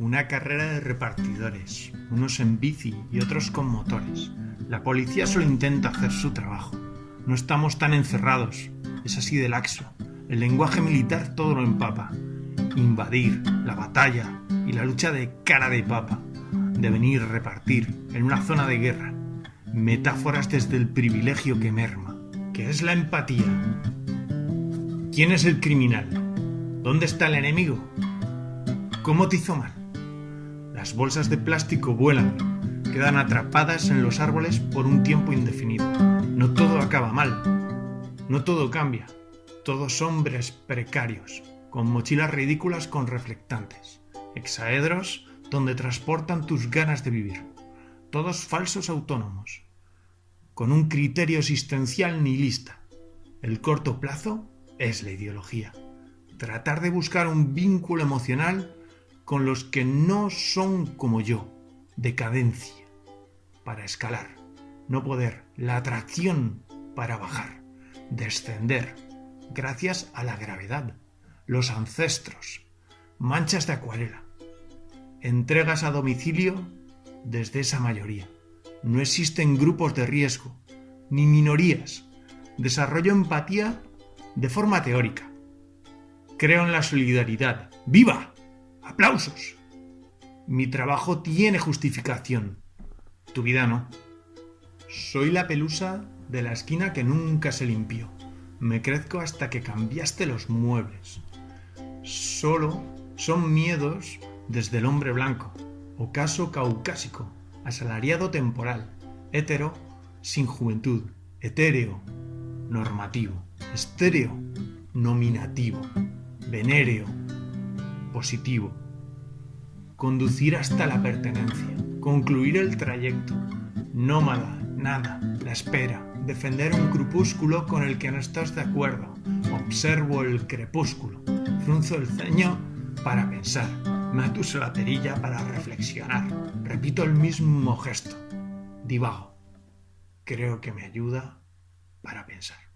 Una carrera de repartidores, unos en bici y otros con motores. La policía solo intenta hacer su trabajo. No estamos tan encerrados. Es así de laxo. El lenguaje militar todo lo empapa. Invadir, la batalla y la lucha de cara de papa. De venir repartir en una zona de guerra. Metáforas desde el privilegio que merma, que es la empatía. ¿Quién es el criminal? ¿Dónde está el enemigo? ¿Cómo te hizo mal? Las bolsas de plástico vuelan, quedan atrapadas en los árboles por un tiempo indefinido. No todo acaba mal, no todo cambia. Todos hombres precarios, con mochilas ridículas con reflectantes, exaedros donde transportan tus ganas de vivir. Todos falsos autónomos, con un criterio existencial nihilista. El corto plazo es la ideología. Tratar de buscar un vínculo emocional con los que no son como yo, decadencia, para escalar, no poder, la atracción para bajar, descender, gracias a la gravedad, los ancestros, manchas de acuarela, entregas a domicilio desde esa mayoría. No existen grupos de riesgo, ni minorías. Desarrollo empatía de forma teórica. Creo en la solidaridad. ¡Viva! ¡Aplausos! Mi trabajo tiene justificación. Tu vida no. Soy la pelusa de la esquina que nunca se limpió. Me crezco hasta que cambiaste los muebles. Solo son miedos desde el hombre blanco, ocaso caucásico, asalariado temporal, hétero, sin juventud, etéreo, normativo, estéreo, nominativo, venéreo, positivo. Conducir hasta la pertenencia, concluir el trayecto, nómada, nada, la espera, defender un crepúsculo con el que no estás de acuerdo, observo el crepúsculo, frunzo el ceño para pensar, me atuso la perilla para reflexionar, repito el mismo gesto, divago, creo que me ayuda para pensar.